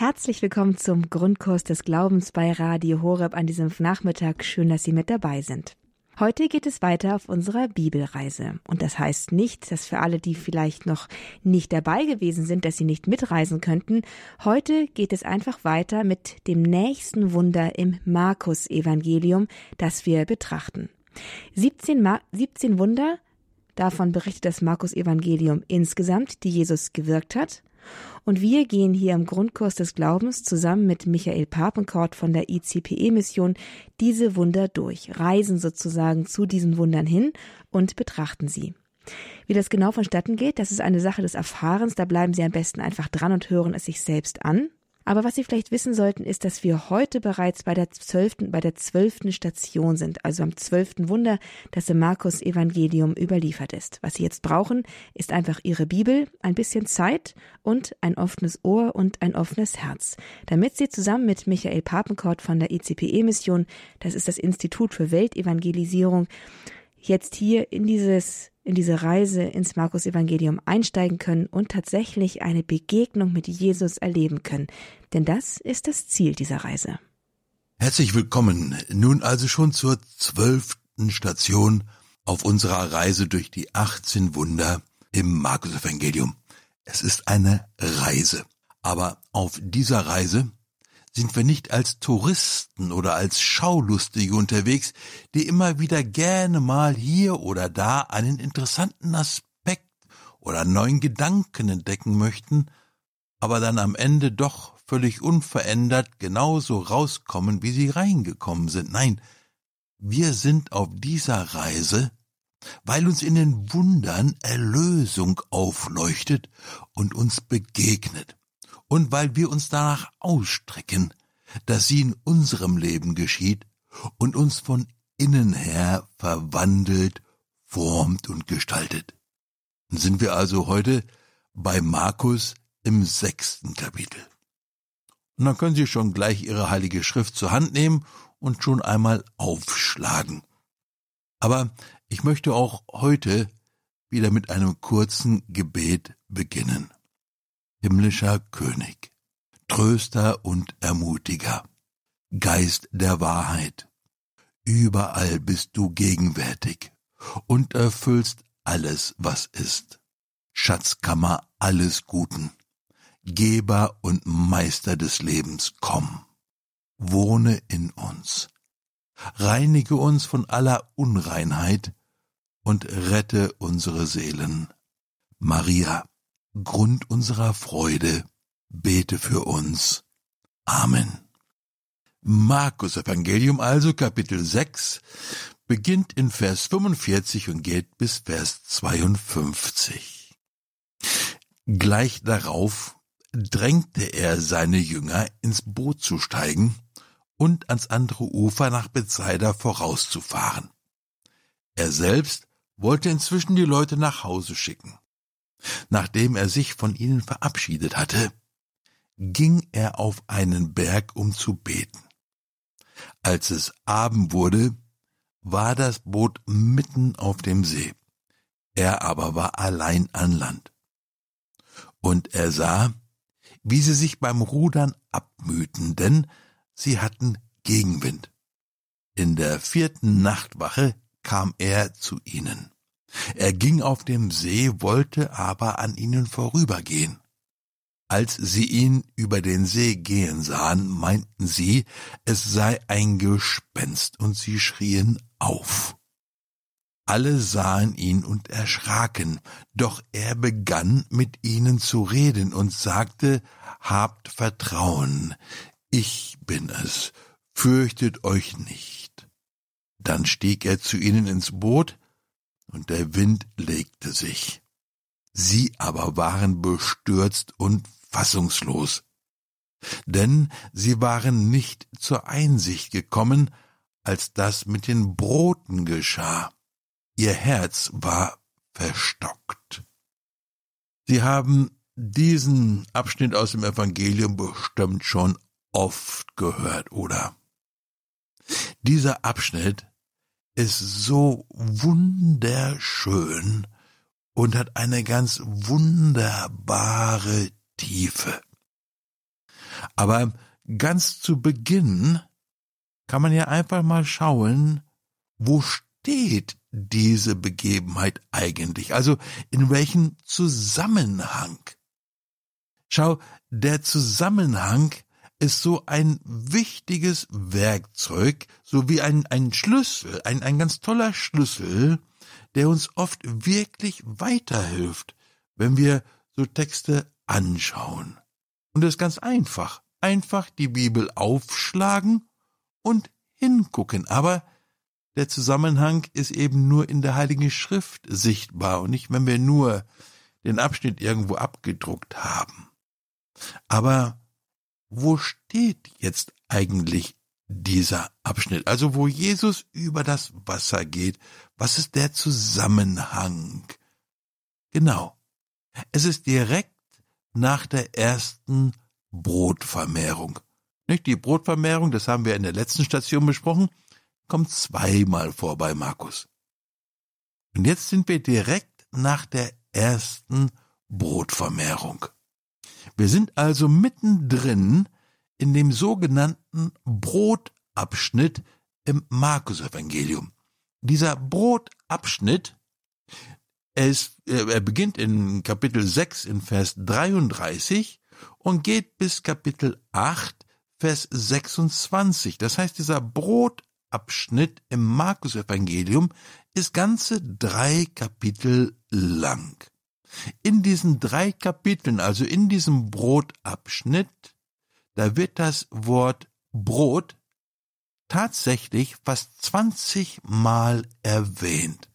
Herzlich willkommen zum Grundkurs des Glaubens bei Radio Horeb an diesem Nachmittag. Schön, dass Sie mit dabei sind. Heute geht es weiter auf unserer Bibelreise. Und das heißt nicht, dass für alle, die vielleicht noch nicht dabei gewesen sind, dass sie nicht mitreisen könnten. Heute geht es einfach weiter mit dem nächsten Wunder im Markus-Evangelium, das wir betrachten. 17, Ma 17 Wunder, davon berichtet das Markus-Evangelium insgesamt, die Jesus gewirkt hat. Und wir gehen hier im Grundkurs des Glaubens zusammen mit Michael Papenkort von der ICPE-Mission diese Wunder durch, reisen sozusagen zu diesen Wundern hin und betrachten sie. Wie das genau vonstatten geht, das ist eine Sache des Erfahrens, da bleiben Sie am besten einfach dran und hören es sich selbst an. Aber was Sie vielleicht wissen sollten, ist, dass wir heute bereits bei der zwölften, bei der zwölften Station sind, also am zwölften Wunder, das im Markus Evangelium überliefert ist. Was Sie jetzt brauchen, ist einfach Ihre Bibel, ein bisschen Zeit und ein offenes Ohr und ein offenes Herz, damit Sie zusammen mit Michael Papenkort von der ICPE-Mission, das ist das Institut für Weltevangelisierung, jetzt hier in dieses in diese Reise ins Markus Evangelium einsteigen können und tatsächlich eine Begegnung mit Jesus erleben können. Denn das ist das Ziel dieser Reise. Herzlich willkommen nun also schon zur zwölften Station auf unserer Reise durch die 18 Wunder im Markus Evangelium. Es ist eine Reise. Aber auf dieser Reise sind wir nicht als Touristen oder als Schaulustige unterwegs, die immer wieder gerne mal hier oder da einen interessanten Aspekt oder neuen Gedanken entdecken möchten, aber dann am Ende doch völlig unverändert genauso rauskommen, wie sie reingekommen sind. Nein, wir sind auf dieser Reise, weil uns in den Wundern Erlösung aufleuchtet und uns begegnet und weil wir uns danach ausstrecken, dass sie in unserem Leben geschieht und uns von innen her verwandelt, formt und gestaltet. Sind wir also heute bei Markus im sechsten Kapitel. Und dann können Sie schon gleich Ihre heilige Schrift zur Hand nehmen und schon einmal aufschlagen. Aber ich möchte auch heute wieder mit einem kurzen Gebet beginnen. Himmlischer König, Tröster und Ermutiger, Geist der Wahrheit, überall bist du gegenwärtig und erfüllst alles, was ist, Schatzkammer alles Guten, Geber und Meister des Lebens, komm, wohne in uns, reinige uns von aller Unreinheit und rette unsere Seelen. Maria, Grund unserer Freude, bete für uns. Amen. Markus Evangelium also Kapitel 6 beginnt in Vers 45 und geht bis Vers 52. Gleich darauf drängte er seine Jünger ins Boot zu steigen und ans andere Ufer nach Bethsaida vorauszufahren. Er selbst wollte inzwischen die Leute nach Hause schicken. Nachdem er sich von ihnen verabschiedet hatte, ging er auf einen Berg, um zu beten. Als es Abend wurde, war das Boot mitten auf dem See. Er aber war allein an Land. Und er sah, wie sie sich beim Rudern abmühten, denn sie hatten Gegenwind. In der vierten Nachtwache kam er zu ihnen. Er ging auf dem See, wollte aber an ihnen vorübergehen. Als sie ihn über den See gehen sahen, meinten sie, es sei ein Gespenst, und sie schrien auf. Alle sahen ihn und erschraken, doch er begann mit ihnen zu reden und sagte, Habt Vertrauen, ich bin es, fürchtet euch nicht. Dann stieg er zu ihnen ins Boot, und der Wind legte sich. Sie aber waren bestürzt und fassungslos, denn sie waren nicht zur Einsicht gekommen, als das mit den Broten geschah. Ihr Herz war verstockt. Sie haben diesen Abschnitt aus dem Evangelium bestimmt schon oft gehört, oder? Dieser Abschnitt ist so wunderschön und hat eine ganz wunderbare Tiefe. Aber ganz zu Beginn kann man ja einfach mal schauen, wo steht diese Begebenheit eigentlich? Also in welchem Zusammenhang? Schau, der Zusammenhang ist so ein wichtiges Werkzeug, so wie ein, ein Schlüssel, ein, ein ganz toller Schlüssel, der uns oft wirklich weiterhilft, wenn wir so Texte anschauen. Und es ist ganz einfach. Einfach die Bibel aufschlagen und hingucken. Aber der Zusammenhang ist eben nur in der Heiligen Schrift sichtbar und nicht, wenn wir nur den Abschnitt irgendwo abgedruckt haben. Aber wo steht jetzt eigentlich dieser Abschnitt? Also wo Jesus über das Wasser geht, was ist der Zusammenhang? Genau. Es ist direkt nach der ersten Brotvermehrung. Nicht die Brotvermehrung, das haben wir in der letzten Station besprochen, kommt zweimal vor bei Markus. Und jetzt sind wir direkt nach der ersten Brotvermehrung. Wir sind also mittendrin in dem sogenannten Brotabschnitt im Markus-Evangelium. Dieser Brotabschnitt, er, ist, er beginnt in Kapitel 6 in Vers 33 und geht bis Kapitel 8, Vers 26. Das heißt, dieser Brotabschnitt im Markus-Evangelium ist ganze drei Kapitel lang. In diesen drei Kapiteln, also in diesem Brotabschnitt, da wird das Wort Brot tatsächlich fast 20 Mal erwähnt.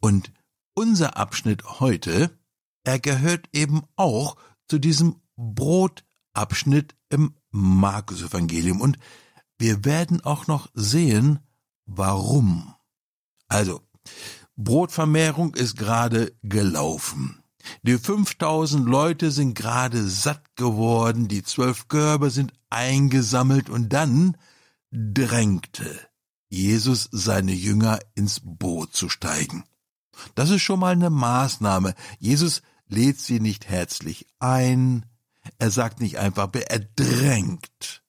Und unser Abschnitt heute, er gehört eben auch zu diesem Brotabschnitt im Markus-Evangelium. Und wir werden auch noch sehen, warum. Also, Brotvermehrung ist gerade gelaufen. Die 5000 Leute sind gerade satt geworden, die zwölf Körbe sind eingesammelt und dann drängte Jesus seine Jünger ins Boot zu steigen. Das ist schon mal eine Maßnahme. Jesus lädt sie nicht herzlich ein, er sagt nicht einfach, er drängt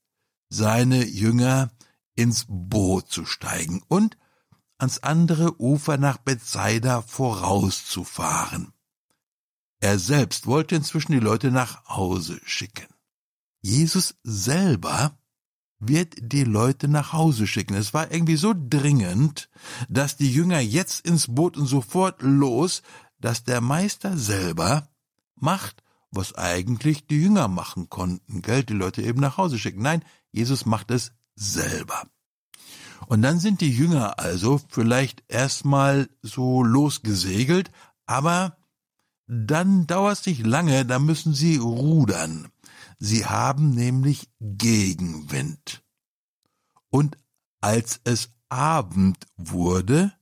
seine Jünger ins Boot zu steigen und ans andere Ufer nach Bethsaida vorauszufahren. Er selbst wollte inzwischen die Leute nach Hause schicken. Jesus selber wird die Leute nach Hause schicken. Es war irgendwie so dringend, dass die Jünger jetzt ins Boot und sofort los, dass der Meister selber macht, was eigentlich die Jünger machen konnten, gell, die Leute eben nach Hause schicken. Nein, Jesus macht es selber. Und dann sind die Jünger also vielleicht erstmal so losgesegelt, aber dann dauert es nicht lange, da müssen sie rudern. Sie haben nämlich Gegenwind. Und als es Abend wurde,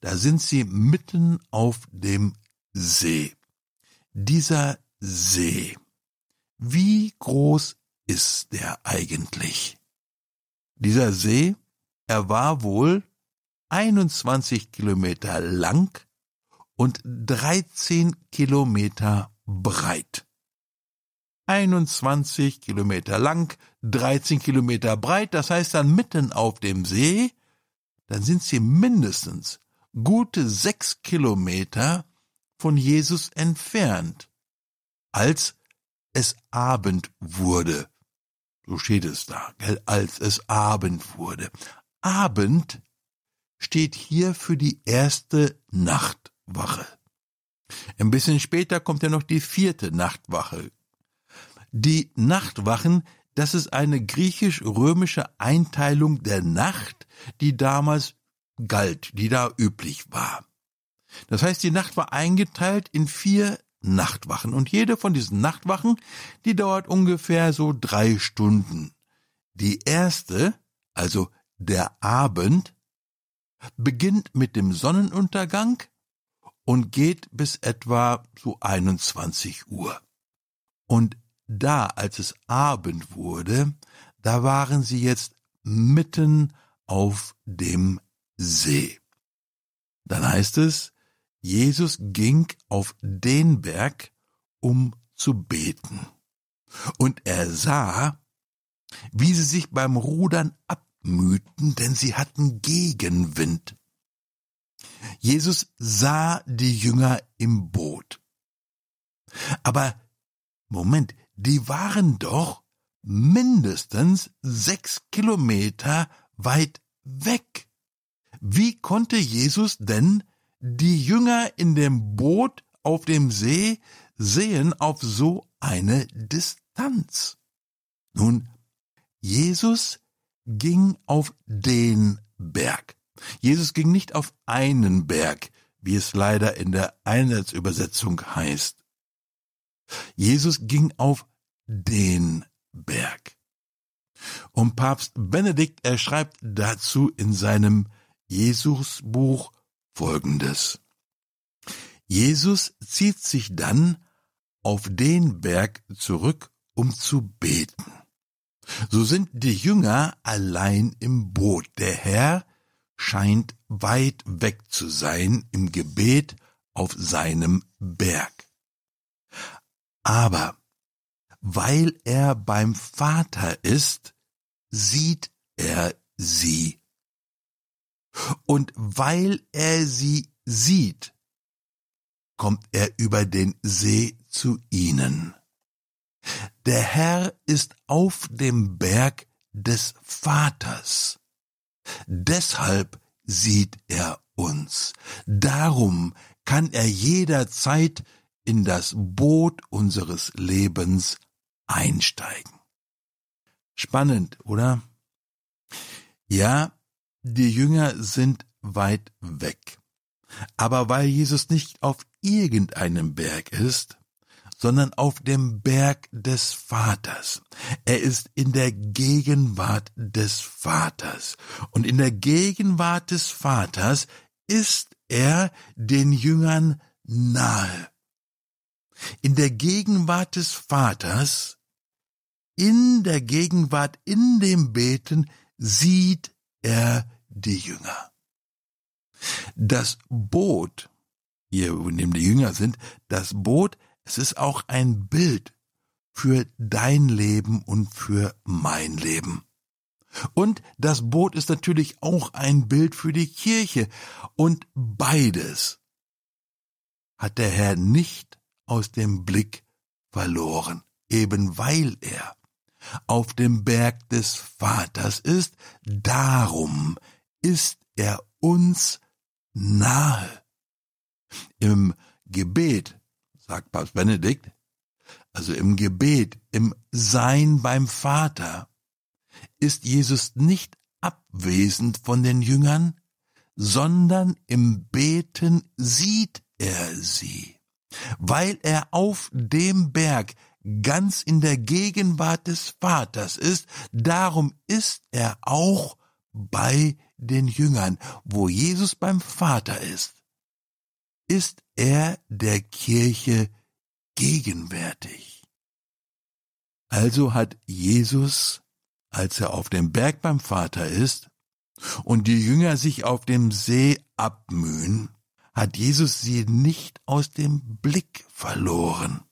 da sind sie mitten auf dem See. Dieser See, wie groß ist der eigentlich? Dieser See, er war wohl 21 Kilometer lang und 13 Kilometer breit. 21 Kilometer lang, 13 Kilometer breit, das heißt dann mitten auf dem See, dann sind sie mindestens gute sechs Kilometer von Jesus entfernt, als es Abend wurde. So steht es da, gell? als es Abend wurde. Abend steht hier für die erste Nachtwache. Ein bisschen später kommt ja noch die vierte Nachtwache. Die Nachtwachen, das ist eine griechisch-römische Einteilung der Nacht, die damals galt, die da üblich war. Das heißt, die Nacht war eingeteilt in vier Nachtwachen und jede von diesen Nachtwachen, die dauert ungefähr so drei Stunden. Die erste, also der Abend, beginnt mit dem Sonnenuntergang und geht bis etwa so 21 Uhr. Und da, als es Abend wurde, da waren sie jetzt mitten auf dem See. Dann heißt es, Jesus ging auf den Berg, um zu beten. Und er sah, wie sie sich beim Rudern abmühten, denn sie hatten Gegenwind. Jesus sah die Jünger im Boot. Aber Moment, die waren doch mindestens sechs Kilometer weit weg. Wie konnte Jesus denn die Jünger in dem Boot auf dem See sehen auf so eine Distanz? Nun, Jesus ging auf den Berg. Jesus ging nicht auf einen Berg, wie es leider in der Einheitsübersetzung heißt. Jesus ging auf den Berg. Und Papst Benedikt, er schreibt dazu in seinem Jesusbuch folgendes. Jesus zieht sich dann auf den Berg zurück, um zu beten. So sind die Jünger allein im Boot. Der Herr scheint weit weg zu sein im Gebet auf seinem Berg. Aber weil er beim Vater ist, sieht er sie. Und weil er sie sieht, kommt er über den See zu ihnen. Der Herr ist auf dem Berg des Vaters. Deshalb sieht er uns. Darum kann er jederzeit in das Boot unseres Lebens einsteigen. Spannend, oder? Ja, die Jünger sind weit weg. Aber weil Jesus nicht auf irgendeinem Berg ist, sondern auf dem Berg des Vaters. Er ist in der Gegenwart des Vaters. Und in der Gegenwart des Vaters ist er den Jüngern nahe. In der Gegenwart des Vaters, in der Gegenwart, in dem Beten, sieht er die Jünger. Das Boot, hier, in dem die Jünger sind, das Boot es ist auch ein Bild für dein Leben und für mein Leben. Und das Boot ist natürlich auch ein Bild für die Kirche. Und beides hat der Herr nicht aus dem Blick verloren, eben weil er auf dem Berg des Vaters ist, darum ist er uns nahe. Im Gebet sagt Papst Benedikt, also im Gebet, im Sein beim Vater, ist Jesus nicht abwesend von den Jüngern, sondern im Beten sieht er sie, weil er auf dem Berg ganz in der Gegenwart des Vaters ist, darum ist er auch bei den Jüngern, wo Jesus beim Vater ist ist er der Kirche gegenwärtig. Also hat Jesus, als er auf dem Berg beim Vater ist und die Jünger sich auf dem See abmühen, hat Jesus sie nicht aus dem Blick verloren.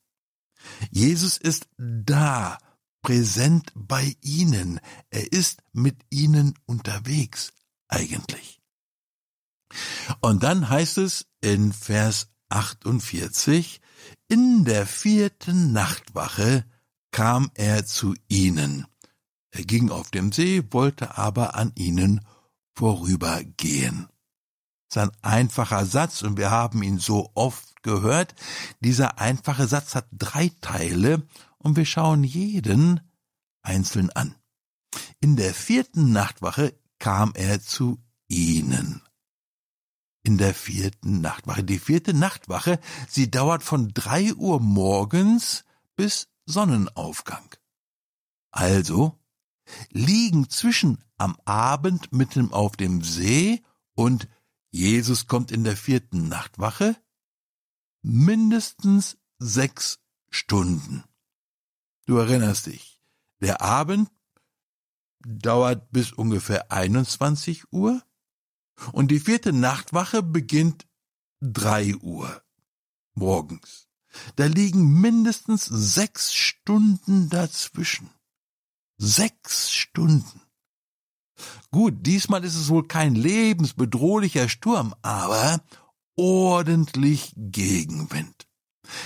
Jesus ist da, präsent bei ihnen, er ist mit ihnen unterwegs eigentlich. Und dann heißt es in Vers 48, in der vierten Nachtwache kam er zu ihnen. Er ging auf dem See, wollte aber an ihnen vorübergehen. Das ist ein einfacher Satz und wir haben ihn so oft gehört. Dieser einfache Satz hat drei Teile und wir schauen jeden einzeln an. In der vierten Nachtwache kam er zu ihnen in der vierten Nachtwache. Die vierte Nachtwache, sie dauert von drei Uhr morgens bis Sonnenaufgang. Also liegen zwischen am Abend mitten auf dem See und Jesus kommt in der vierten Nachtwache mindestens sechs Stunden. Du erinnerst dich, der Abend dauert bis ungefähr 21 Uhr und die vierte Nachtwache beginnt drei Uhr morgens. Da liegen mindestens sechs Stunden dazwischen. Sechs Stunden. Gut, diesmal ist es wohl kein lebensbedrohlicher Sturm, aber ordentlich Gegenwind.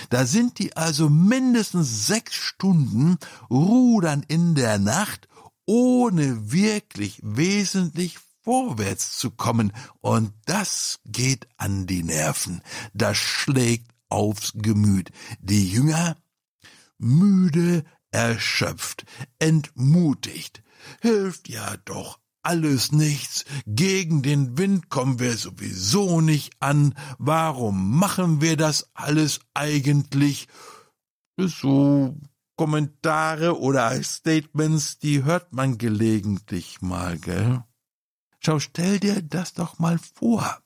Da sind die also mindestens sechs Stunden rudern in der Nacht, ohne wirklich wesentlich vorwärts zu kommen, und das geht an die Nerven, das schlägt aufs Gemüt. Die Jünger müde, erschöpft, entmutigt, hilft ja doch alles nichts, gegen den Wind kommen wir sowieso nicht an, warum machen wir das alles eigentlich? So Kommentare oder Statements, die hört man gelegentlich mal, gell? Schau, stell dir das doch mal vor.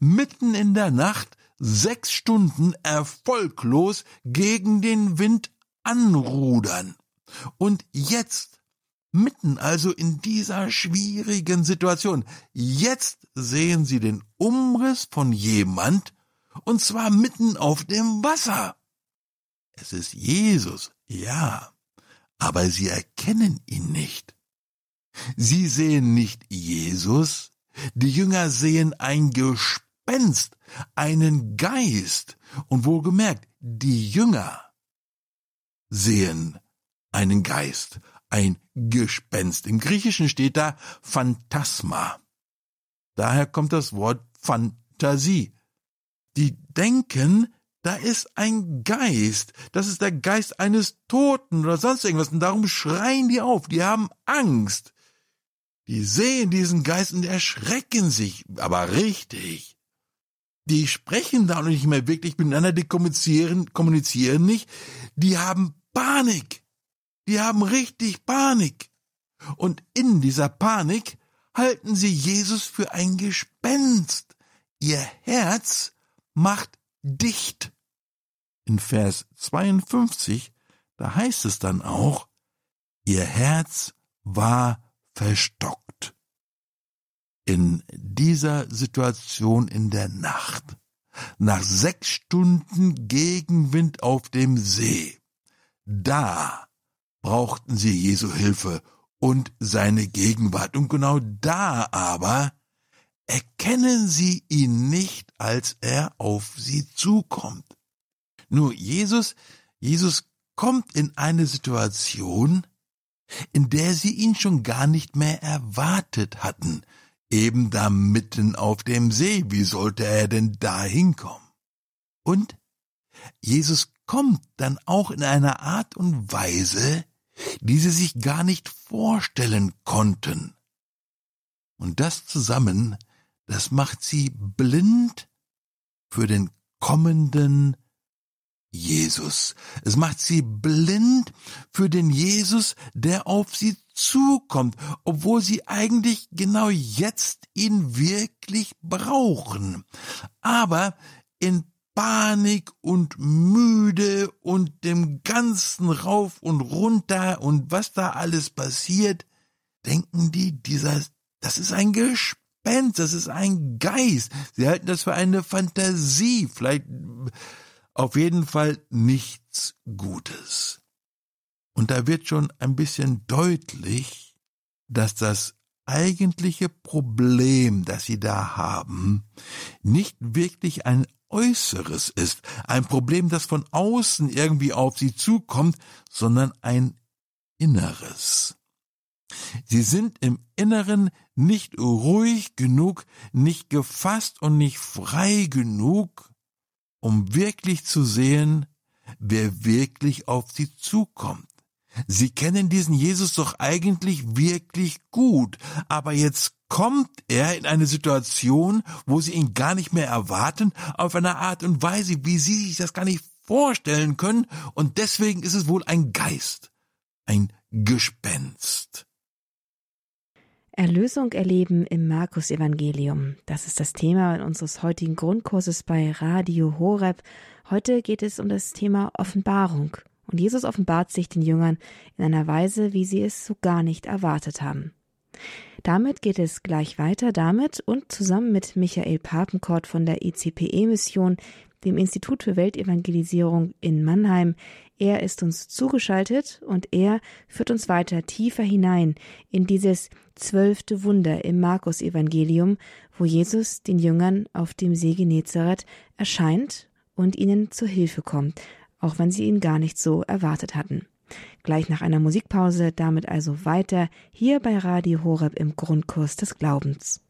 Mitten in der Nacht sechs Stunden erfolglos gegen den Wind anrudern. Und jetzt Mitten also in dieser schwierigen Situation. Jetzt sehen Sie den Umriss von jemand, und zwar mitten auf dem Wasser. Es ist Jesus, ja, aber Sie erkennen ihn nicht. Sie sehen nicht Jesus, die Jünger sehen ein Gespenst, einen Geist, und wohlgemerkt, die Jünger sehen einen Geist, ein Gespenst. Im Griechischen steht da Phantasma. Daher kommt das Wort Fantasie. Die denken, da ist ein Geist, das ist der Geist eines Toten oder sonst irgendwas, und darum schreien die auf, die haben Angst. Die sehen diesen Geist und erschrecken sich, aber richtig. Die sprechen da noch nicht mehr wirklich miteinander, die kommunizieren, kommunizieren nicht, die haben Panik. Die haben richtig Panik. Und in dieser Panik halten sie Jesus für ein Gespenst. Ihr Herz macht dicht. In Vers 52, da heißt es dann auch, ihr Herz war verstockt. In dieser Situation in der Nacht, nach sechs Stunden Gegenwind auf dem See, da brauchten sie Jesu Hilfe und seine Gegenwart. Und genau da aber erkennen sie ihn nicht, als er auf sie zukommt. Nur Jesus, Jesus kommt in eine Situation, in der sie ihn schon gar nicht mehr erwartet hatten, eben da mitten auf dem See. Wie sollte er denn da hinkommen? Und Jesus kommt dann auch in einer Art und Weise, die sie sich gar nicht vorstellen konnten. Und das zusammen, das macht sie blind für den kommenden Jesus. Es macht sie blind für den Jesus, der auf sie zukommt, obwohl sie eigentlich genau jetzt ihn wirklich brauchen. Aber in Panik und müde und dem ganzen rauf und runter und was da alles passiert, denken die, dieser, das ist ein Gespenst, das ist ein Geist. Sie halten das für eine Fantasie, vielleicht auf jeden Fall nichts Gutes. Und da wird schon ein bisschen deutlich, dass das eigentliche Problem, das sie da haben, nicht wirklich ein Äußeres ist, ein Problem, das von außen irgendwie auf sie zukommt, sondern ein Inneres. Sie sind im Inneren nicht ruhig genug, nicht gefasst und nicht frei genug, um wirklich zu sehen, wer wirklich auf sie zukommt. Sie kennen diesen Jesus doch eigentlich wirklich gut, aber jetzt kommt er in eine Situation, wo sie ihn gar nicht mehr erwarten, auf eine Art und Weise, wie sie sich das gar nicht vorstellen können, und deswegen ist es wohl ein Geist, ein Gespenst. Erlösung erleben im Markus Evangelium. Das ist das Thema unseres heutigen Grundkurses bei Radio Horeb. Heute geht es um das Thema Offenbarung. Und Jesus offenbart sich den Jüngern in einer Weise, wie sie es so gar nicht erwartet haben. Damit geht es gleich weiter damit und zusammen mit Michael Papenkort von der ECPE-Mission dem Institut für Weltevangelisierung in Mannheim. Er ist uns zugeschaltet und er führt uns weiter tiefer hinein in dieses zwölfte Wunder im Markus-Evangelium, wo Jesus den Jüngern auf dem See Genezareth erscheint und ihnen zur Hilfe kommt, auch wenn sie ihn gar nicht so erwartet hatten. Gleich nach einer Musikpause damit also weiter hier bei Radio Horeb im Grundkurs des Glaubens.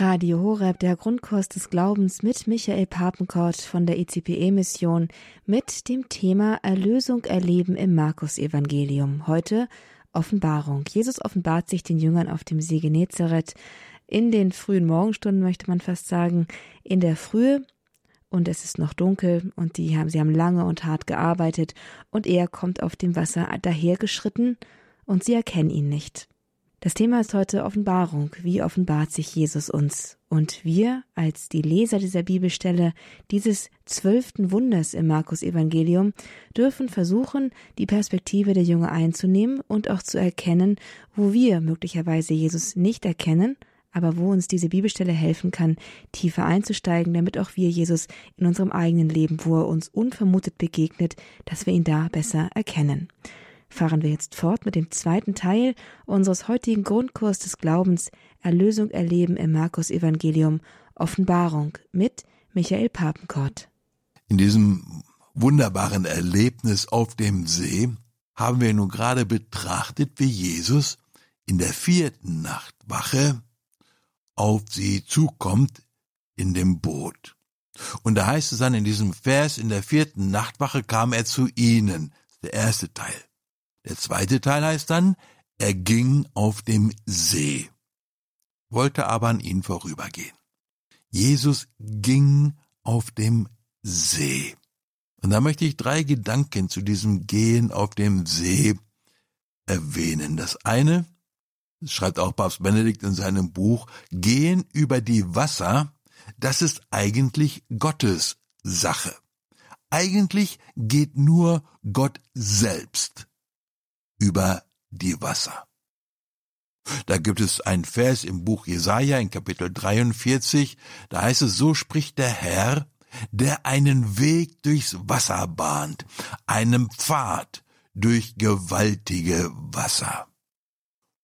Radio Horeb, der Grundkurs des Glaubens mit Michael Papenkort von der ECPE-Mission mit dem Thema Erlösung erleben im Markus-Evangelium. Heute Offenbarung. Jesus offenbart sich den Jüngern auf dem See Genezareth in den frühen Morgenstunden, möchte man fast sagen, in der Frühe. Und es ist noch dunkel und die haben, sie haben lange und hart gearbeitet und er kommt auf dem Wasser dahergeschritten und sie erkennen ihn nicht. Das Thema ist heute Offenbarung. Wie offenbart sich Jesus uns? Und wir, als die Leser dieser Bibelstelle, dieses zwölften Wunders im Markus Evangelium, dürfen versuchen, die Perspektive der Jünger einzunehmen und auch zu erkennen, wo wir möglicherweise Jesus nicht erkennen, aber wo uns diese Bibelstelle helfen kann, tiefer einzusteigen, damit auch wir Jesus in unserem eigenen Leben, wo er uns unvermutet begegnet, dass wir ihn da besser erkennen fahren wir jetzt fort mit dem zweiten Teil unseres heutigen Grundkurs des Glaubens Erlösung erleben im Markus Evangelium Offenbarung mit Michael Papenkort. In diesem wunderbaren Erlebnis auf dem See haben wir nun gerade betrachtet, wie Jesus in der vierten Nachtwache auf sie zukommt in dem Boot. Und da heißt es dann in diesem Vers, in der vierten Nachtwache kam er zu ihnen, der erste Teil. Der zweite Teil heißt dann, er ging auf dem See, wollte aber an ihn vorübergehen. Jesus ging auf dem See. Und da möchte ich drei Gedanken zu diesem Gehen auf dem See erwähnen. Das eine, das schreibt auch Papst Benedikt in seinem Buch, Gehen über die Wasser, das ist eigentlich Gottes Sache. Eigentlich geht nur Gott selbst über die Wasser. Da gibt es ein Vers im Buch Jesaja in Kapitel 43, da heißt es, so spricht der Herr, der einen Weg durchs Wasser bahnt, einen Pfad durch gewaltige Wasser.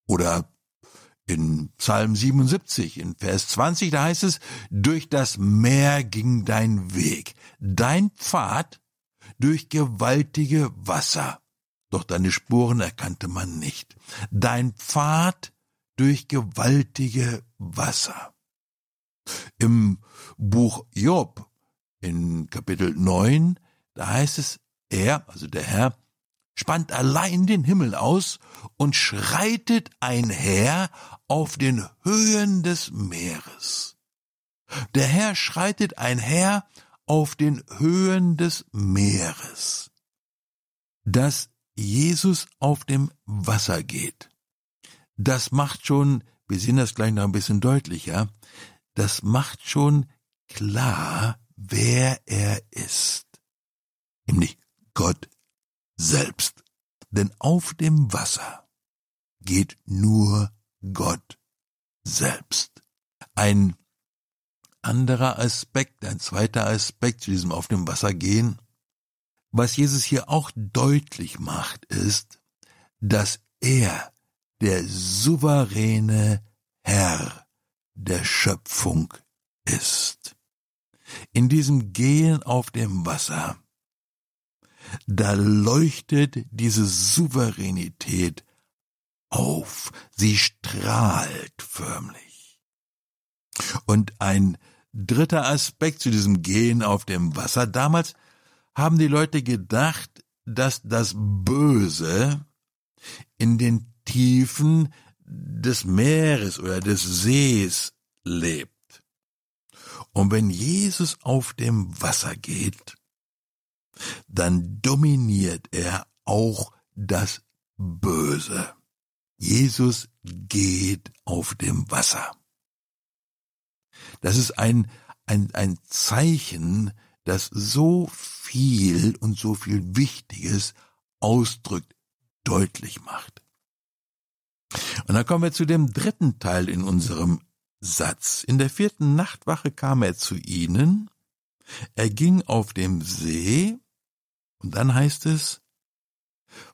Oder in Psalm 77, in Vers 20, da heißt es, durch das Meer ging dein Weg, dein Pfad durch gewaltige Wasser doch deine Spuren erkannte man nicht. Dein Pfad durch gewaltige Wasser. Im Buch Job, in Kapitel 9, da heißt es, er, also der Herr, spannt allein den Himmel aus und schreitet einher auf den Höhen des Meeres. Der Herr schreitet einher auf den Höhen des Meeres. Das Jesus auf dem Wasser geht. Das macht schon, wir sehen das gleich noch ein bisschen deutlicher, das macht schon klar, wer er ist. Nämlich Gott selbst. Denn auf dem Wasser geht nur Gott selbst. Ein anderer Aspekt, ein zweiter Aspekt zu diesem auf dem Wasser gehen, was Jesus hier auch deutlich macht, ist, dass er der souveräne Herr der Schöpfung ist. In diesem Gehen auf dem Wasser, da leuchtet diese Souveränität auf, sie strahlt förmlich. Und ein dritter Aspekt zu diesem Gehen auf dem Wasser, damals haben die Leute gedacht, dass das Böse in den Tiefen des Meeres oder des Sees lebt. Und wenn Jesus auf dem Wasser geht, dann dominiert er auch das Böse. Jesus geht auf dem Wasser. Das ist ein, ein, ein Zeichen das so viel und so viel Wichtiges ausdrückt, deutlich macht. Und dann kommen wir zu dem dritten Teil in unserem Satz. In der vierten Nachtwache kam er zu ihnen, er ging auf dem See, und dann heißt es,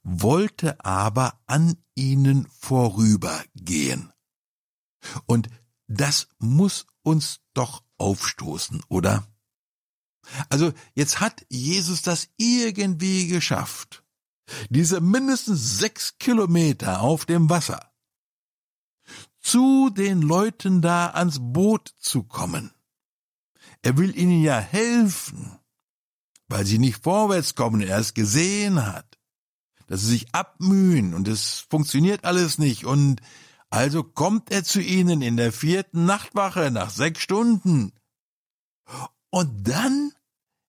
wollte aber an ihnen vorübergehen. Und das muss uns doch aufstoßen, oder? Also jetzt hat Jesus das irgendwie geschafft, diese mindestens sechs Kilometer auf dem Wasser zu den Leuten da ans Boot zu kommen. Er will ihnen ja helfen, weil sie nicht vorwärts kommen, er es gesehen hat, dass sie sich abmühen und es funktioniert alles nicht und also kommt er zu ihnen in der vierten Nachtwache nach sechs Stunden. Und dann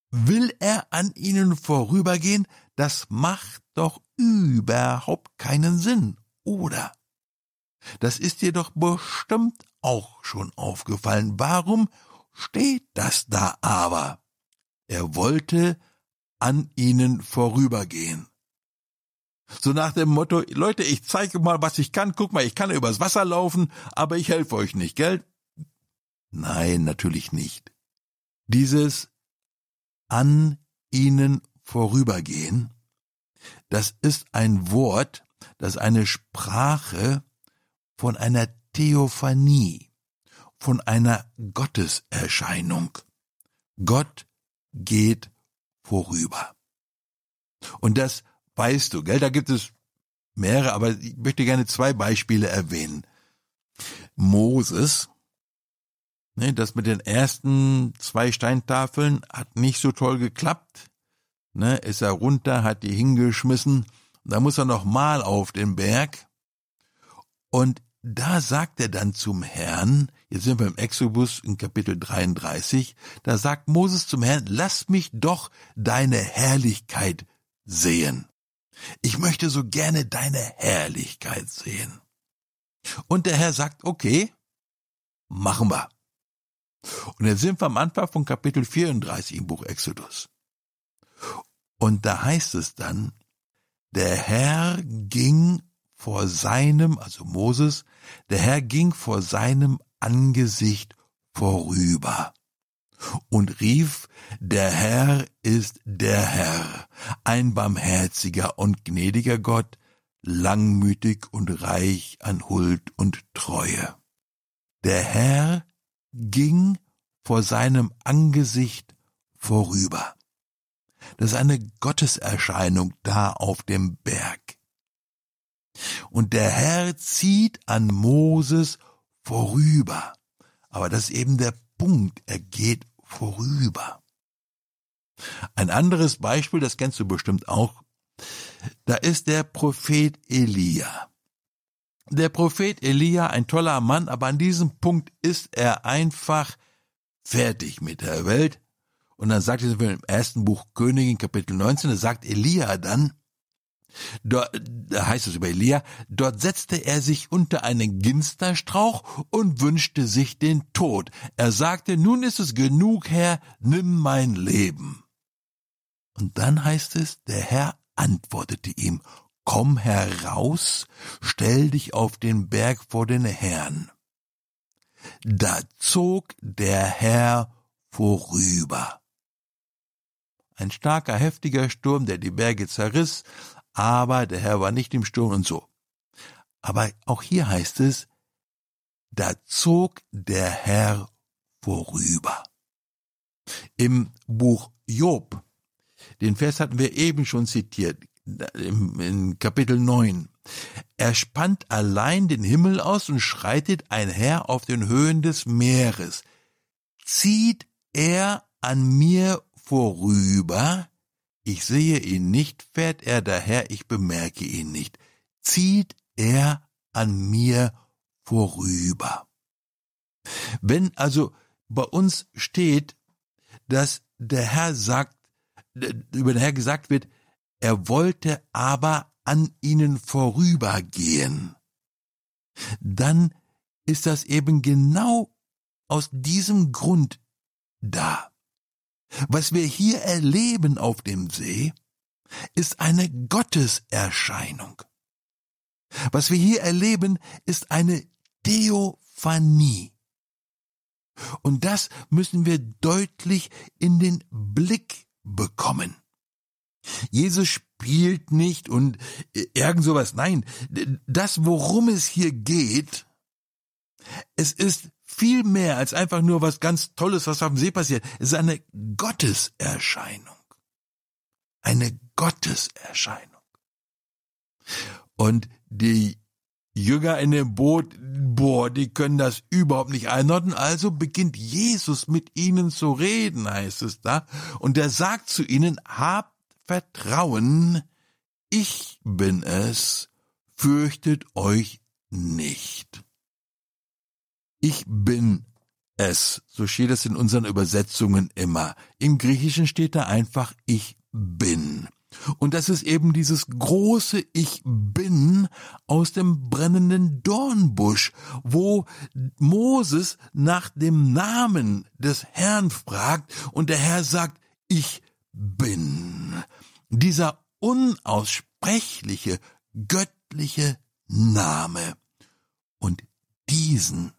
will er an ihnen vorübergehen, das macht doch überhaupt keinen Sinn, oder? Das ist dir doch bestimmt auch schon aufgefallen. Warum steht das da aber? Er wollte an ihnen vorübergehen. So nach dem Motto, Leute, ich zeige mal, was ich kann. Guck mal, ich kann übers Wasser laufen, aber ich helfe euch nicht, gell? Nein, natürlich nicht. Dieses an ihnen vorübergehen, das ist ein Wort, das eine Sprache von einer Theophanie, von einer Gotteserscheinung. Gott geht vorüber. Und das weißt du, gell? Da gibt es mehrere, aber ich möchte gerne zwei Beispiele erwähnen. Moses, ne, das mit den ersten zwei Steintafeln hat nicht so toll geklappt. Ne, ist er runter, hat die hingeschmissen. Da muss er noch mal auf den Berg. Und da sagt er dann zum Herrn, jetzt sind wir im Exodus in Kapitel 33, da sagt Moses zum Herrn, lass mich doch deine Herrlichkeit sehen. Ich möchte so gerne deine Herrlichkeit sehen. Und der Herr sagt, okay, machen wir. Und jetzt sind wir am Anfang von Kapitel 34 im Buch Exodus. Und da heißt es dann, der Herr ging vor seinem, also Moses, der Herr ging vor seinem Angesicht vorüber und rief, der Herr ist der Herr, ein barmherziger und gnädiger Gott, langmütig und reich an Huld und Treue. Der Herr ging vor seinem Angesicht vorüber. Das ist eine Gotteserscheinung da auf dem Berg. Und der Herr zieht an Moses vorüber. Aber das ist eben der Punkt, er geht vorüber. Ein anderes Beispiel, das kennst du bestimmt auch, da ist der Prophet Elia. Der Prophet Elia, ein toller Mann, aber an diesem Punkt ist er einfach fertig mit der Welt. Und dann sagt er im ersten Buch Königin, Kapitel 19, da sagt Elia dann, Dort, da heißt es über Elia, dort setzte er sich unter einen Ginsterstrauch und wünschte sich den Tod. Er sagte, nun ist es genug, Herr, nimm mein Leben. Und dann heißt es, der Herr antwortete ihm, komm heraus, stell dich auf den Berg vor den Herrn. Da zog der Herr vorüber. Ein starker, heftiger Sturm, der die Berge zerriss, aber der Herr war nicht im Sturm und so. Aber auch hier heißt es, da zog der Herr vorüber. Im Buch Job, den Vers hatten wir eben schon zitiert, in Kapitel 9. Er spannt allein den Himmel aus und schreitet einher auf den Höhen des Meeres. Zieht er an mir vorüber, ich sehe ihn nicht, fährt er daher, ich bemerke ihn nicht. Zieht er an mir vorüber. Wenn also bei uns steht, dass der Herr sagt, über den Herr gesagt wird, er wollte aber an ihnen vorübergehen, dann ist das eben genau aus diesem Grund da. Was wir hier erleben auf dem See, ist eine Gotteserscheinung. Was wir hier erleben, ist eine Theophanie. Und das müssen wir deutlich in den Blick bekommen. Jesus spielt nicht und irgend sowas. Nein, das, worum es hier geht, es ist viel mehr als einfach nur was ganz Tolles, was auf dem See passiert. Es ist eine Gotteserscheinung. Eine Gotteserscheinung. Und die Jünger in dem Boot, boah, die können das überhaupt nicht einordnen. Also beginnt Jesus mit ihnen zu reden, heißt es da. Und er sagt zu ihnen, habt Vertrauen, ich bin es, fürchtet euch nicht. Ich bin es, so steht es in unseren Übersetzungen immer. Im Griechischen steht da einfach ich bin. Und das ist eben dieses große Ich bin aus dem brennenden Dornbusch, wo Moses nach dem Namen des Herrn fragt und der Herr sagt, ich bin. Dieser unaussprechliche, göttliche Name. Und diesen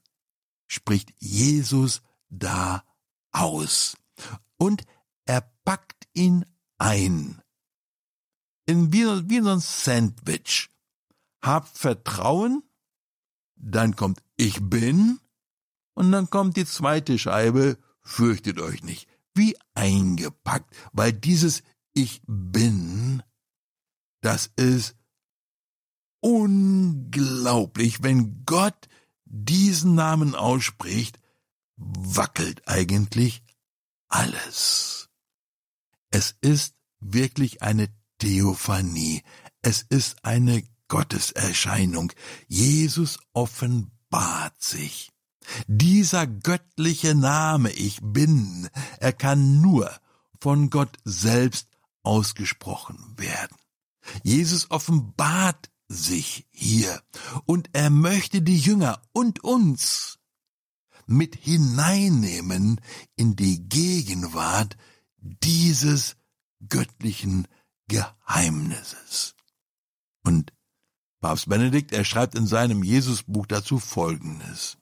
spricht Jesus da aus. Und er packt ihn ein in wie, wie so ein Sandwich. Habt Vertrauen, dann kommt ich bin und dann kommt die zweite Scheibe, fürchtet euch nicht, wie eingepackt, weil dieses ich bin, das ist unglaublich, wenn Gott diesen Namen ausspricht, wackelt eigentlich alles. Es ist wirklich eine Theophanie. Es ist eine Gotteserscheinung. Jesus offenbart sich. Dieser göttliche Name Ich bin, er kann nur von Gott selbst ausgesprochen werden. Jesus offenbart sich hier und er möchte die Jünger und uns mit hineinnehmen in die Gegenwart dieses göttlichen Geheimnisses. Und Papst Benedikt, er schreibt in seinem Jesusbuch dazu Folgendes.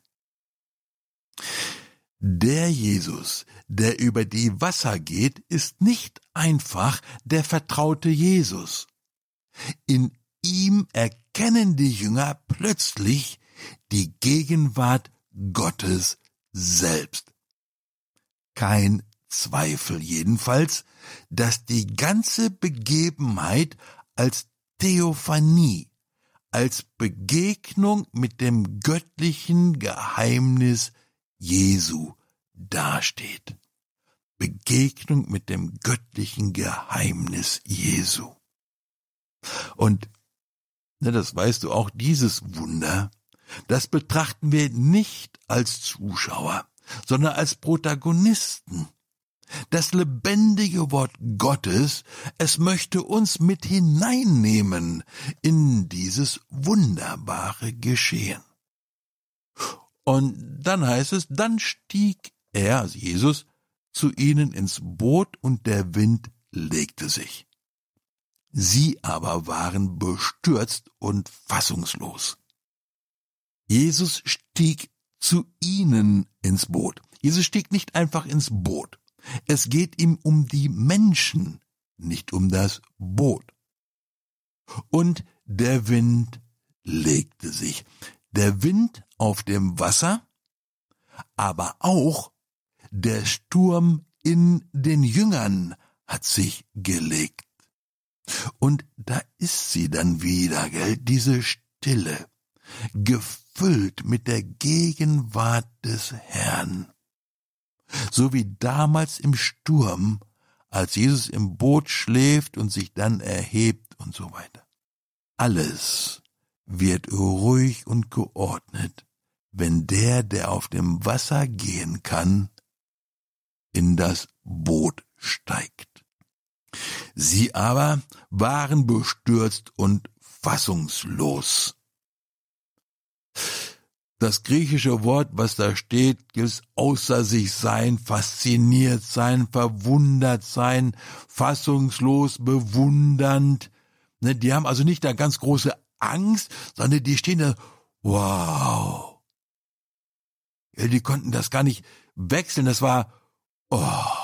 Der Jesus, der über die Wasser geht, ist nicht einfach der vertraute Jesus. In ihm erkennen die Jünger plötzlich die Gegenwart Gottes selbst. Kein Zweifel jedenfalls, dass die ganze Begebenheit als Theophanie, als Begegnung mit dem göttlichen Geheimnis Jesu dasteht. Begegnung mit dem göttlichen Geheimnis Jesu. Und, ne, das weißt du auch, dieses Wunder, das betrachten wir nicht als Zuschauer, sondern als Protagonisten das lebendige Wort Gottes, es möchte uns mit hineinnehmen in dieses wunderbare Geschehen. Und dann heißt es, dann stieg er, also Jesus, zu ihnen ins Boot und der Wind legte sich. Sie aber waren bestürzt und fassungslos. Jesus stieg zu ihnen ins Boot. Jesus stieg nicht einfach ins Boot. Es geht ihm um die Menschen, nicht um das Boot. Und der Wind legte sich. Der Wind auf dem Wasser, aber auch der Sturm in den Jüngern hat sich gelegt. Und da ist sie dann wieder, gell, diese Stille, gefüllt mit der Gegenwart des Herrn so wie damals im Sturm, als Jesus im Boot schläft und sich dann erhebt und so weiter. Alles wird ruhig und geordnet, wenn der, der auf dem Wasser gehen kann, in das Boot steigt. Sie aber waren bestürzt und fassungslos. Das griechische Wort, was da steht, ist außer sich sein, fasziniert sein, verwundert sein, fassungslos, bewundernd. Ne, die haben also nicht da ganz große Angst, sondern die stehen da, wow. Ja, die konnten das gar nicht wechseln, das war, oh.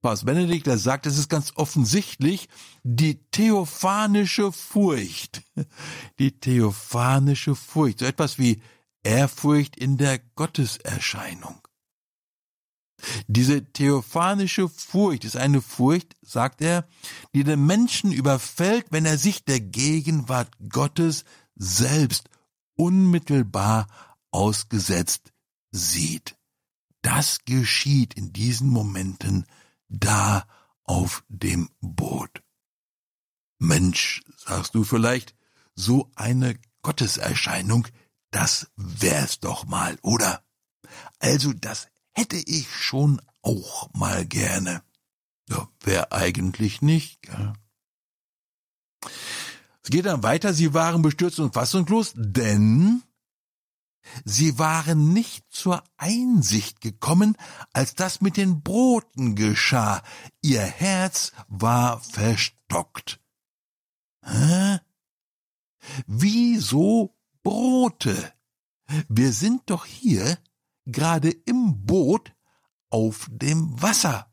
Papst Benedikt, der sagt, es ist ganz offensichtlich die theophanische Furcht. Die theophanische Furcht. So etwas wie Ehrfurcht in der Gotteserscheinung. Diese theophanische Furcht ist eine Furcht, sagt er, die den Menschen überfällt, wenn er sich der Gegenwart Gottes selbst unmittelbar ausgesetzt sieht. Das geschieht in diesen Momenten da auf dem Boot. Mensch, sagst du vielleicht, so eine Gotteserscheinung, das wär's doch mal, oder? Also das hätte ich schon auch mal gerne. Ja, wer eigentlich nicht, gell? Es geht dann weiter, sie waren bestürzt und fassungslos, denn Sie waren nicht zur Einsicht gekommen, als das mit den Broten geschah. Ihr Herz war verstockt. Hä? Wieso Brote? Wir sind doch hier gerade im Boot auf dem Wasser.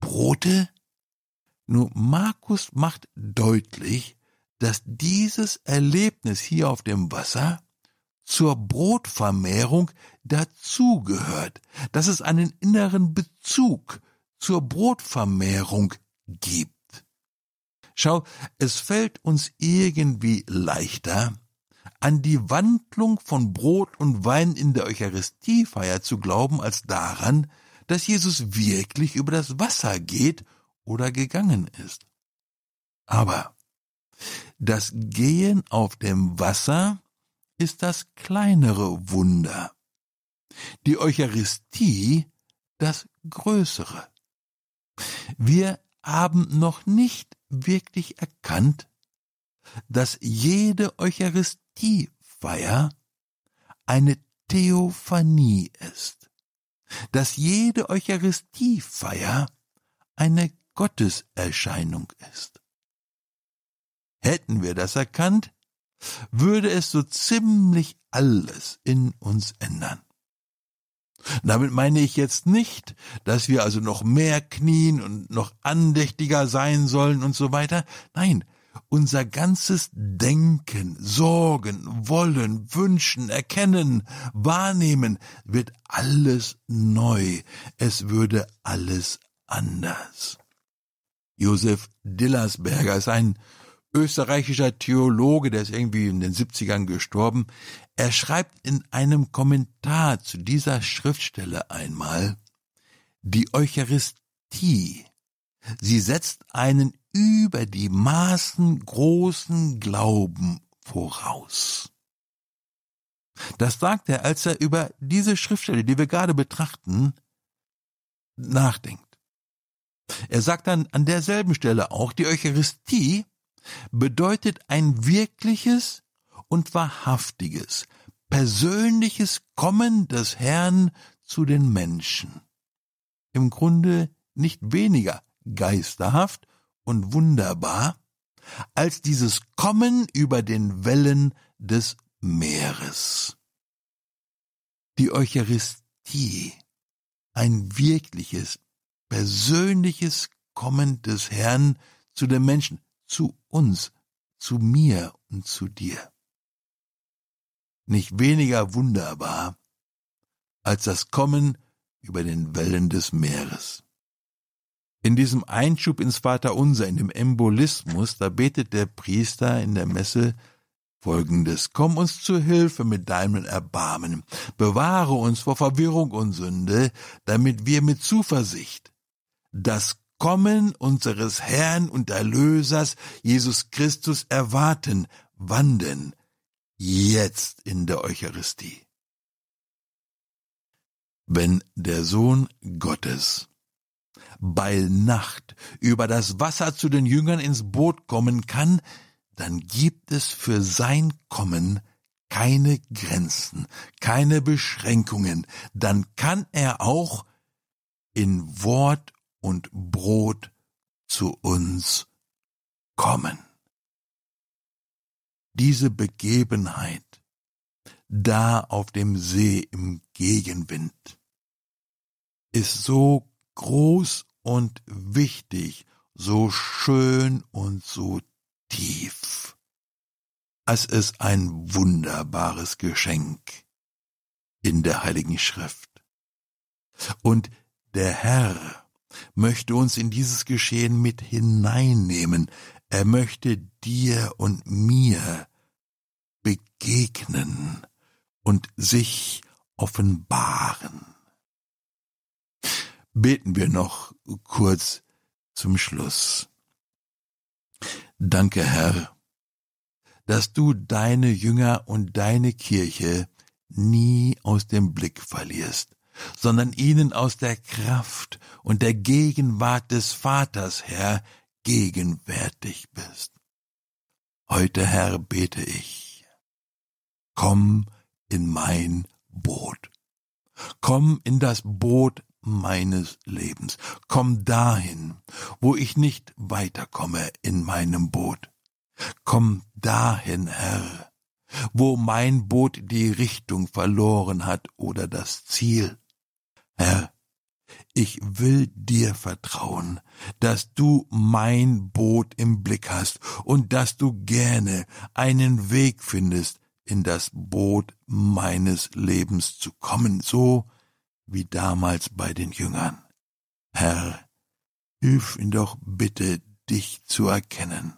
Brote? Nur Markus macht deutlich, dass dieses Erlebnis hier auf dem Wasser zur Brotvermehrung dazugehört, dass es einen inneren Bezug zur Brotvermehrung gibt. Schau, es fällt uns irgendwie leichter, an die Wandlung von Brot und Wein in der Eucharistiefeier zu glauben, als daran, dass Jesus wirklich über das Wasser geht oder gegangen ist. Aber das Gehen auf dem Wasser ist das kleinere Wunder, die Eucharistie das größere. Wir haben noch nicht wirklich erkannt, dass jede Eucharistiefeier eine Theophanie ist, dass jede Eucharistiefeier eine Gotteserscheinung ist. Hätten wir das erkannt, würde es so ziemlich alles in uns ändern. Damit meine ich jetzt nicht, dass wir also noch mehr knien und noch andächtiger sein sollen und so weiter. Nein, unser ganzes Denken, Sorgen, Wollen, Wünschen, Erkennen, Wahrnehmen wird alles neu. Es würde alles anders. Josef Dillersberger ist ein österreichischer Theologe, der ist irgendwie in den 70ern gestorben, er schreibt in einem Kommentar zu dieser Schriftstelle einmal, die Eucharistie, sie setzt einen über die Maßen großen Glauben voraus. Das sagt er, als er über diese Schriftstelle, die wir gerade betrachten, nachdenkt. Er sagt dann an derselben Stelle auch, die Eucharistie bedeutet ein wirkliches und wahrhaftiges, persönliches Kommen des Herrn zu den Menschen. Im Grunde nicht weniger geisterhaft und wunderbar als dieses Kommen über den Wellen des Meeres. Die Eucharistie, ein wirkliches, persönliches Kommen des Herrn zu den Menschen, zu uns, zu mir und zu dir. Nicht weniger wunderbar als das Kommen über den Wellen des Meeres. In diesem Einschub ins Vaterunser, in dem Embolismus, da betet der Priester in der Messe Folgendes. Komm uns zu Hilfe mit deinem Erbarmen. Bewahre uns vor Verwirrung und Sünde, damit wir mit Zuversicht das Kommen unseres Herrn und Erlösers Jesus Christus erwarten. Wann denn? Jetzt in der Eucharistie. Wenn der Sohn Gottes bei Nacht über das Wasser zu den Jüngern ins Boot kommen kann, dann gibt es für sein Kommen keine Grenzen, keine Beschränkungen, dann kann er auch in Wort und Brot zu uns kommen. Diese Begebenheit da auf dem See im Gegenwind ist so groß und wichtig, so schön und so tief, als es ein wunderbares Geschenk in der Heiligen Schrift. Und der Herr möchte uns in dieses Geschehen mit hineinnehmen. Er möchte dir und mir begegnen und sich offenbaren. Beten wir noch kurz zum Schluss. Danke, Herr, dass du deine Jünger und deine Kirche nie aus dem Blick verlierst, sondern ihnen aus der Kraft und der Gegenwart des Vaters, Herr, gegenwärtig bist. Heute, Herr, bete ich, komm in mein Boot. Komm in das Boot meines Lebens. Komm dahin, wo ich nicht weiterkomme in meinem Boot. Komm dahin, Herr, wo mein Boot die Richtung verloren hat oder das Ziel. Herr, ich will dir vertrauen, dass du mein Boot im Blick hast und dass du gerne einen Weg findest, in das Boot meines Lebens zu kommen, so wie damals bei den Jüngern. Herr, hilf ihn doch bitte, dich zu erkennen,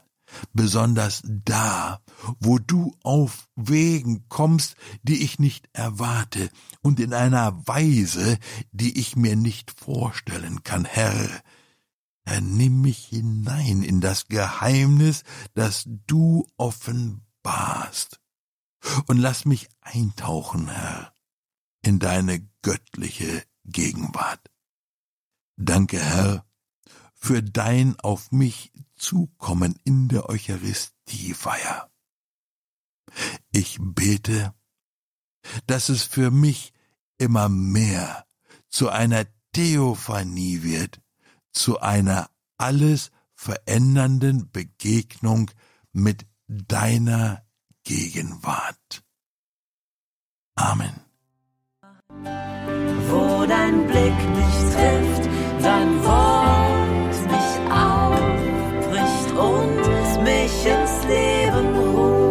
besonders da, wo du auf Wegen kommst, die ich nicht erwarte und in einer Weise, die ich mir nicht vorstellen kann, Herr. Herr, nimm mich hinein in das Geheimnis, das du offenbarst und lass mich eintauchen, Herr, in deine göttliche Gegenwart. Danke, Herr, für dein auf mich Zukommen in der Eucharistiefeier. Ich bete, dass es für mich immer mehr zu einer Theophanie wird, zu einer alles verändernden Begegnung mit deiner Gegenwart. Amen. Wo dein Blick mich trifft, dein Wort und mich ins Leben ruft.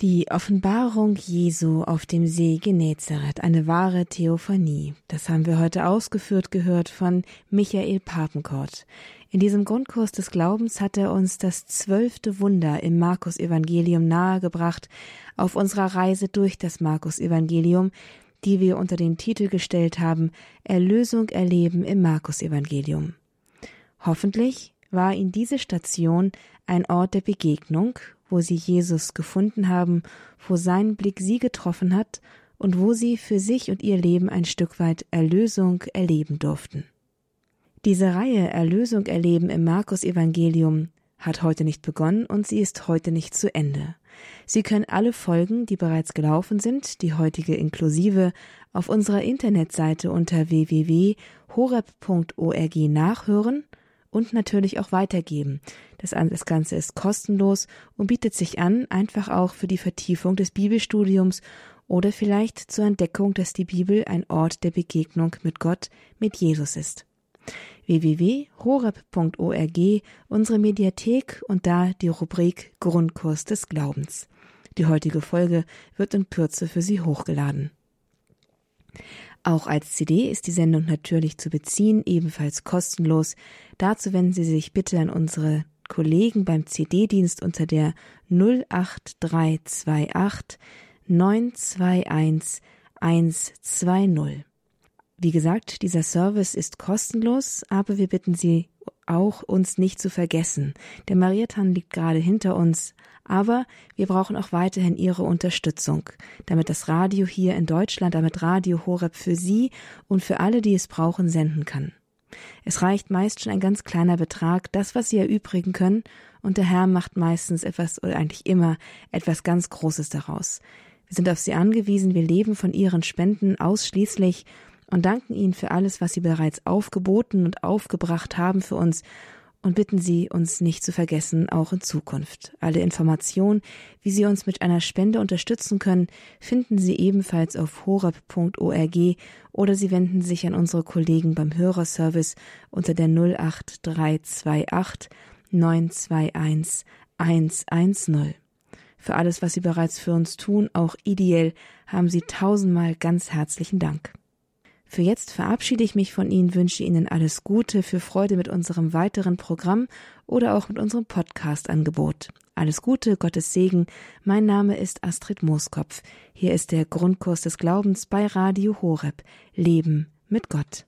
Die Offenbarung Jesu auf dem See Genezareth, eine wahre Theophanie. Das haben wir heute ausgeführt gehört von Michael Papenkort. In diesem Grundkurs des Glaubens hat er uns das zwölfte Wunder im Markus-Evangelium nahegebracht auf unserer Reise durch das Markus-Evangelium, die wir unter den Titel gestellt haben Erlösung erleben im Markus-Evangelium. Hoffentlich war Ihnen diese Station ein Ort der Begegnung, wo sie Jesus gefunden haben, wo sein Blick sie getroffen hat und wo sie für sich und ihr Leben ein Stück weit Erlösung erleben durften. Diese Reihe Erlösung erleben im Markus Evangelium hat heute nicht begonnen und sie ist heute nicht zu Ende. Sie können alle Folgen, die bereits gelaufen sind, die heutige inklusive, auf unserer Internetseite unter www.horeb.org nachhören und natürlich auch weitergeben. Das, Ganze ist kostenlos und bietet sich an, einfach auch für die Vertiefung des Bibelstudiums oder vielleicht zur Entdeckung, dass die Bibel ein Ort der Begegnung mit Gott, mit Jesus ist. www.horeb.org, unsere Mediathek und da die Rubrik Grundkurs des Glaubens. Die heutige Folge wird in Kürze für Sie hochgeladen. Auch als CD ist die Sendung natürlich zu beziehen, ebenfalls kostenlos. Dazu wenden Sie sich bitte an unsere Kollegen beim CD-Dienst unter der 08328 921 120. Wie gesagt, dieser Service ist kostenlos, aber wir bitten Sie auch, uns nicht zu vergessen. Der Mariatan liegt gerade hinter uns, aber wir brauchen auch weiterhin Ihre Unterstützung, damit das Radio hier in Deutschland, damit Radio Horeb für Sie und für alle, die es brauchen, senden kann. Es reicht meist schon ein ganz kleiner Betrag, das, was sie erübrigen können, und der Herr macht meistens etwas oder eigentlich immer etwas ganz Großes daraus. Wir sind auf sie angewiesen, wir leben von ihren Spenden ausschließlich und danken ihnen für alles, was sie bereits aufgeboten und aufgebracht haben für uns und bitten Sie, uns nicht zu vergessen, auch in Zukunft. Alle Informationen, wie Sie uns mit einer Spende unterstützen können, finden Sie ebenfalls auf horab.org oder Sie wenden sich an unsere Kollegen beim Hörerservice unter der 08328 921 110. Für alles, was Sie bereits für uns tun, auch ideell, haben Sie tausendmal ganz herzlichen Dank. Für jetzt verabschiede ich mich von Ihnen, wünsche Ihnen alles Gute, für Freude mit unserem weiteren Programm oder auch mit unserem Podcast-Angebot. Alles Gute, Gottes Segen. Mein Name ist Astrid Mooskopf. Hier ist der Grundkurs des Glaubens bei Radio Horeb. Leben mit Gott.